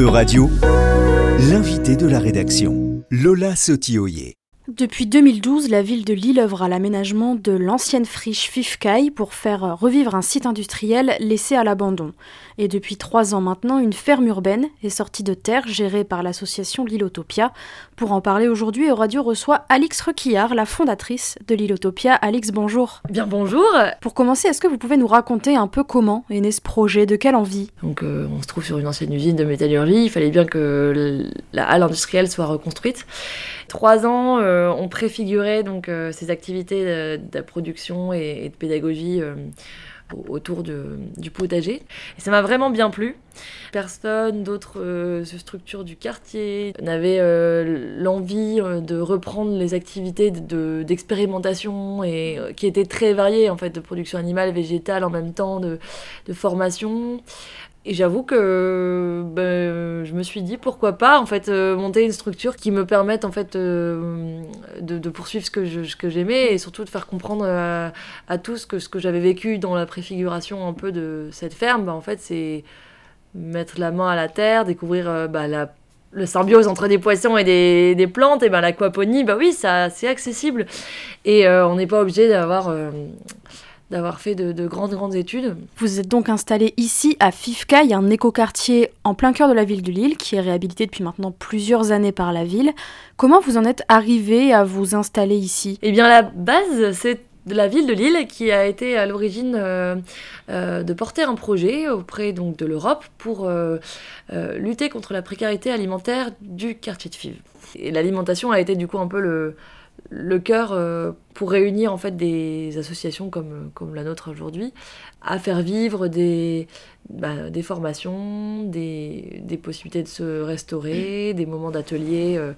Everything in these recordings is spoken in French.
E-Radio, l'invité de la rédaction, Lola Sotioyer. Depuis 2012, la ville de Lille œuvre à l'aménagement de l'ancienne friche Fifkai pour faire revivre un site industriel laissé à l'abandon. Et depuis trois ans maintenant, une ferme urbaine est sortie de terre gérée par l'association Lilotopia. Pour en parler aujourd'hui, Radio reçoit Alix Requillard, la fondatrice de Lilotopia. Alix, bonjour. Bien bonjour. Pour commencer, est-ce que vous pouvez nous raconter un peu comment est né ce projet, de quelle envie? Donc euh, on se trouve sur une ancienne usine de métallurgie, il fallait bien que la halle industrielle soit reconstruite. Trois ans, euh, on préfigurait donc euh, ces activités de, production et, de pédagogie autour du potager. Et ça m'a vraiment bien plu. Personne d'autres euh, structures du quartier n'avait euh, l'envie euh, de reprendre les activités d'expérimentation qui étaient très variées en fait, de production animale, végétale en même temps, de formation. Et j'avoue que ben, je me suis dit pourquoi pas en fait euh, monter une structure qui me permette en fait euh, de, poursuivre ce que ce que j'aimais et surtout de faire comprendre à, tous que ce que j'avais vécu dans la préfiguration un peu de cette ferme, ben, en fait c'est mettre la main à la terre, découvrir euh, bah, la le symbiose entre des poissons et des, des plantes, et ben l'aquaponie, bah oui, ça c'est accessible. Et on n'est pas obligé d'avoir d'avoir fait de, grandes, grandes études. Vous êtes donc installé ici à Fifcaille, un écoquartier en plein cœur de la ville de Lille, qui est réhabilité depuis maintenant plusieurs années par la ville. Comment vous en êtes arrivé à vous installer ici? Eh bien, la base, c'est de la ville de Lille qui a été à l'origine euh, euh, de porter un projet auprès donc de l'Europe pour euh, lutter contre la précarité alimentaire du quartier de Fives. Et l'alimentation a été du coup un peu le, le cœur euh, pour réunir en fait des associations comme, comme la nôtre aujourd'hui à faire vivre des, bah, des formations, des, des, possibilités de se restaurer, des moments d'atelier euh,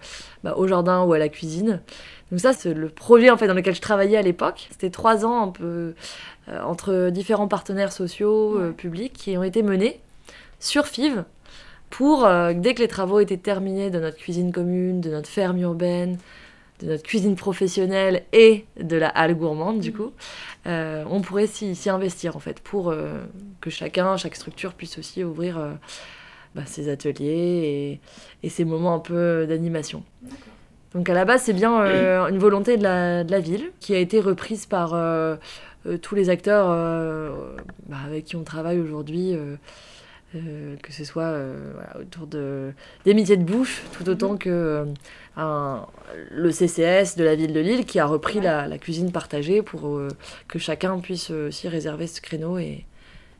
bah, au jardin ou à la cuisine. Donc ça, c'est le projet en fait dans lequel je travaillais à l'époque. C'était trois ans un peu euh, entre différents partenaires sociaux, publics qui ont été menés sur FIV pour, dès que les travaux étaient terminés de notre cuisine commune, de notre ferme urbaine, de notre cuisine professionnelle et de la halle gourmande, du mm. coup, euh, on pourrait s'y investir, en fait, pour euh, que chacun, chaque structure puisse aussi ouvrir euh, bah, ses ateliers et, ses moments un peu d'animation. Donc à la base, c'est bien une volonté de la, de la, ville qui a été reprise par tous les acteurs bah, avec qui on travaille aujourd'hui. Euh, que ce soit euh, autour de, des métiers de bouche, tout autant mhm. que euh, le CCS de la ville de Lille qui a repris la, cuisine partagée pour que chacun puisse aussi réserver ce créneau et,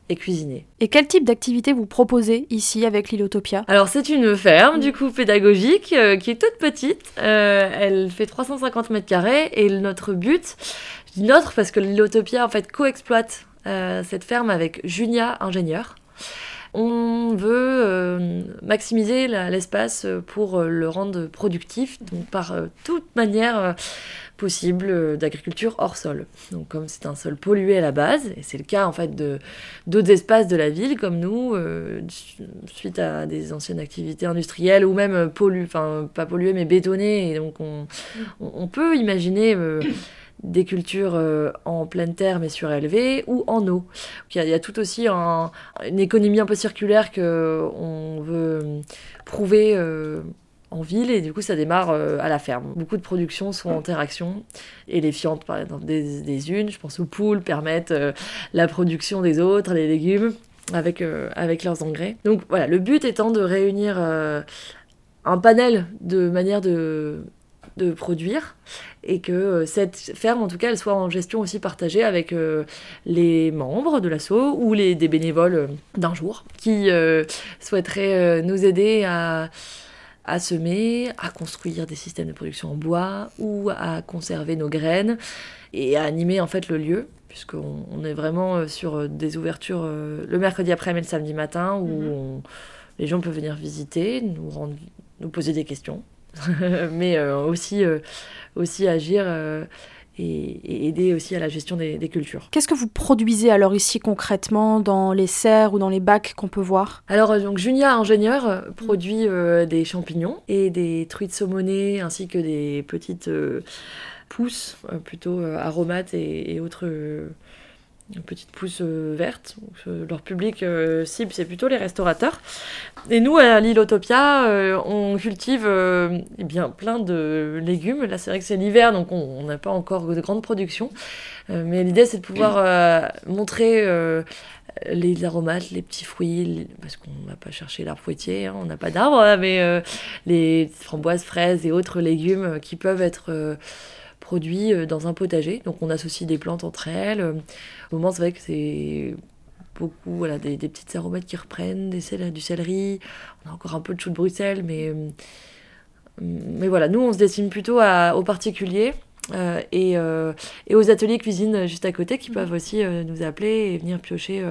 et cuisiner. Et quel type d'activité vous proposez ici avec l'Ilotopia Alors c'est une ferme du coup pédagogique qui est toute petite, elle fait 350 mètres carrés et notre but, je dis notre parce que l'Ilotopia en fait co-exploite cette ferme avec Junia Ingénieur. On veut euh, maximiser l'espace pour euh, le rendre productif, donc par euh, toute manière possible d'agriculture hors sol. Donc comme c'est un sol pollué à la base, et c'est le cas en fait de d'autres espaces de la ville comme nous, suite à des anciennes activités industrielles ou même polluées, enfin pas polluées mais bétonnées, et donc on, on peut imaginer des cultures euh, en pleine terre mais surélevées ou en eau. Il y, a, tout aussi une économie un peu circulaire qu'on veut euh, prouver euh, en ville et du coup ça démarre à la ferme. Beaucoup de productions sont en interaction et les fientes par exemple des, unes, je pense aux poules, permettent la production des autres, les légumes avec, avec leurs engrais. Donc voilà, le but étant de réunir un panel de manières de de produire et que euh, cette ferme, en tout cas, elle soit en gestion aussi partagée avec euh, les membres de l'assaut ou les, des bénévoles euh, d'un jour qui souhaiteraient nous aider à, à semer, à construire des systèmes de production en bois ou à conserver nos graines et à animer en fait le lieu puisqu'on on est vraiment sur des ouvertures le mercredi après-midi et le samedi matin où mhm. les gens peuvent venir visiter, nous, rendre, nous poser des questions mais euh, aussi, euh, aussi agir euh, et, aider aussi à la gestion des, cultures. Qu'est-ce que vous produisez alors ici concrètement dans les serres ou dans les bacs qu'on peut voir? Alors donc Junia Ingénieur produit des champignons et des truites saumonées ainsi que des petites pousses plutôt aromates et, autres une petite pousse verte. leur public cible, c'est plutôt les restaurateurs. Et nous, à l'île Utopia, on cultive eh bien, plein de légumes. Là, c'est vrai que c'est l'hiver, donc on n'a pas encore de grande production. mais l'idée, c'est de pouvoir montrer les aromates, les petits fruits, parce qu'on n'a pas cherché l'arbre fruitier, hein, on n'a pas d'arbre, hein, mais les framboises, fraises et autres légumes qui peuvent être produits euh, dans un potager. Donc on associe des plantes entre elles. Au moment, c'est vrai que c'est beaucoup voilà, des, petites aromates qui reprennent, des du céleri. On a encore un peu de chou de Bruxelles, mais, euh, mais voilà, nous on se destine plutôt aux particuliers. Euh, et, et, aux ateliers cuisine juste à côté qui mmh. peuvent aussi nous appeler et venir piocher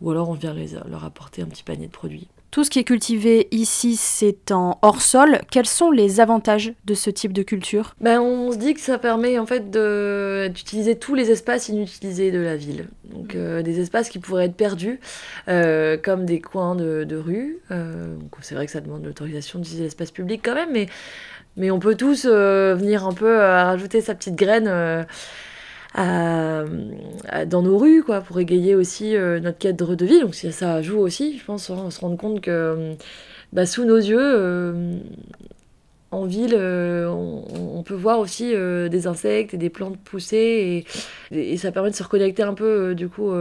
ou alors on vient les, leur apporter un petit panier de produits. Tout ce qui est cultivé ici, c'est en hors sol. Quels sont les avantages de ce type de culture? Ben, On se dit que ça permet en fait d'utiliser tous les espaces inutilisés de la ville. Donc euh, des espaces qui pourraient être perdus, euh, comme des coins de, rue. Euh, c'est vrai que ça demande l'autorisation d'utiliser l'espace public quand même, mais, mais on peut tous venir un peu rajouter sa petite graine dans nos rues, quoi, pour égayer aussi euh, notre cadre de vie. Donc ça joue aussi, je pense, on se rendre compte que bah, sous nos yeux, euh, en ville, euh, on, peut voir aussi des insectes et des plantes pousser, et, ça permet de se reconnecter un peu, du coup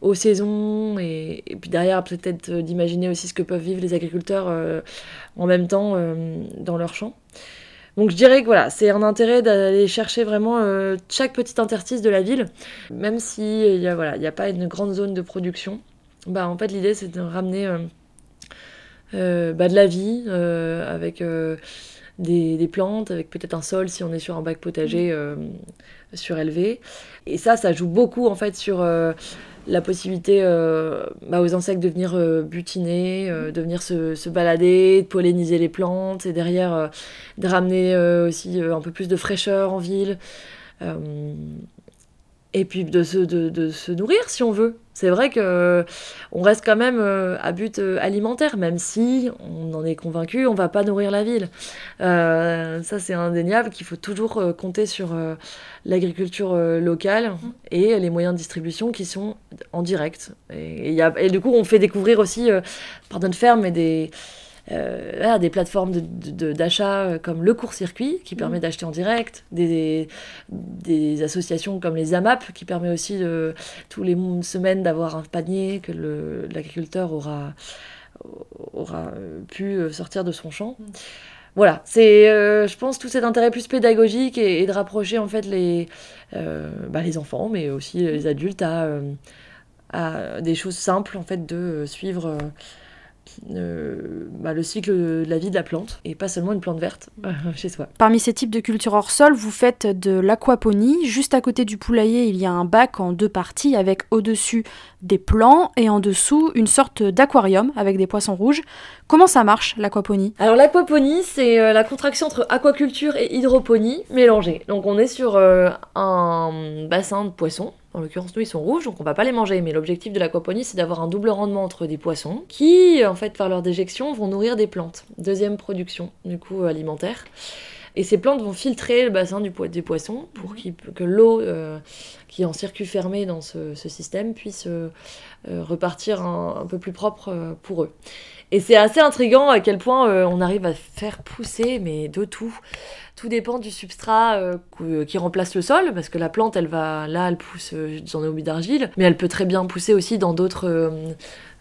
aux saisons et, et puis derrière peut-être d'imaginer aussi ce que peuvent vivre les agriculteurs en même temps dans leurs champs. Donc je dirais que voilà, c'est un intérêt d'aller chercher vraiment euh, chaque petit interstice de la ville, même s'il n'y a, voilà, a pas une grande zone de production. Bah, en fait, l'idée, c'est de ramener euh, euh, bah, de la vie avec des, plantes, avec peut-être un sol si on est sur un bac potager surélevé. Et ça, ça joue beaucoup en fait sur la possibilité euh, bah, aux insectes de venir euh, butiner, euh, de venir se, balader, de polliniser les plantes, et derrière de ramener aussi un peu plus de fraîcheur en ville et puis de se, de, se nourrir si on veut. C'est vrai que on reste quand même euh, à but euh, alimentaire, même si on en est convaincu, on va pas nourrir la ville. Euh, ça c'est indéniable qu'il faut toujours compter sur l'agriculture locale mmh. et les moyens de distribution qui sont en direct. Et, y a, et du coup on fait découvrir aussi par notre ferme et des euh, des plateformes d'achat de, euh, comme le court-circuit qui mmh. permet d'acheter en direct, des, des, associations comme les AMAP qui permet aussi de, tous les semaines d'avoir un panier que l'agriculteur aura, aura pu euh, sortir de son champ. Mmh. Voilà, c'est, je pense, tout cet intérêt plus pédagogique et, de rapprocher en fait les, bah, les enfants, mais aussi les adultes à, à des choses simples en fait de suivre euh, bah, le cycle de la vie de la plante et pas seulement une plante verte euh, chez soi. Parmi ces types de cultures hors sol, vous faites de l'aquaponie. Juste à côté du poulailler, il y a un bac en deux parties avec au-dessus des plants et en dessous une sorte d'aquarium avec des poissons rouges. Comment ça marche l'aquaponie? Alors l'aquaponie, c'est euh, la contraction entre aquaculture et hydroponie mélangée. Donc on est sur un bassin de poissons en l'occurrence, nous, ils sont rouges, donc on va pas les manger. Mais l'objectif de l'aquaponie, c'est d'avoir un double rendement entre des poissons qui, en fait, par leur déjection, vont nourrir des plantes. Deuxième production, du coup, alimentaire. Et ces plantes vont filtrer le bassin du des poissons pour mhm. que l'eau euh, qui est en circuit fermé dans ce, système puisse euh, euh, repartir un, peu plus propre pour eux. Et c'est assez intriguant à quel point on arrive à faire pousser, mais de tout. Tout dépend du substrat euh, euh, qui remplace le sol, parce que la plante, elle va, là, elle pousse euh, dans des d'argile, mais elle peut très bien pousser aussi dans d'autres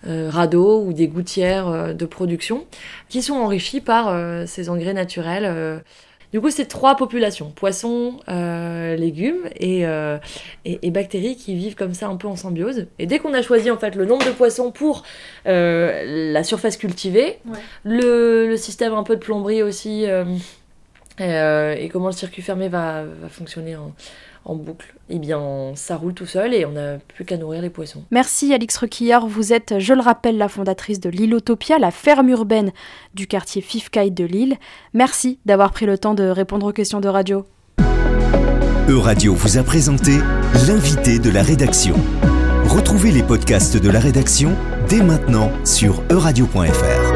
radeaux ou des gouttières de production, qui sont enrichis par ces engrais naturels. Du coup, c'est trois populations, poissons, légumes et, et, bactéries qui vivent comme ça un peu en symbiose. Et dès qu'on a choisi en fait le nombre de poissons pour la surface cultivée, le, le, système un peu de plomberie aussi euh, et comment le circuit fermé va, fonctionner en, boucle Eh bien, ça roule tout seul et on n'a plus qu'à nourrir les poissons. Merci Alix Requillard. Vous êtes, je le rappelle, la fondatrice de l'Ilotopia, la ferme urbaine du quartier Fifcaille de Lille. Merci d'avoir pris le temps de répondre aux questions de radio. E-Radio vous a présenté l'invité de la rédaction. Retrouvez les podcasts de la rédaction dès maintenant sur euradio.fr.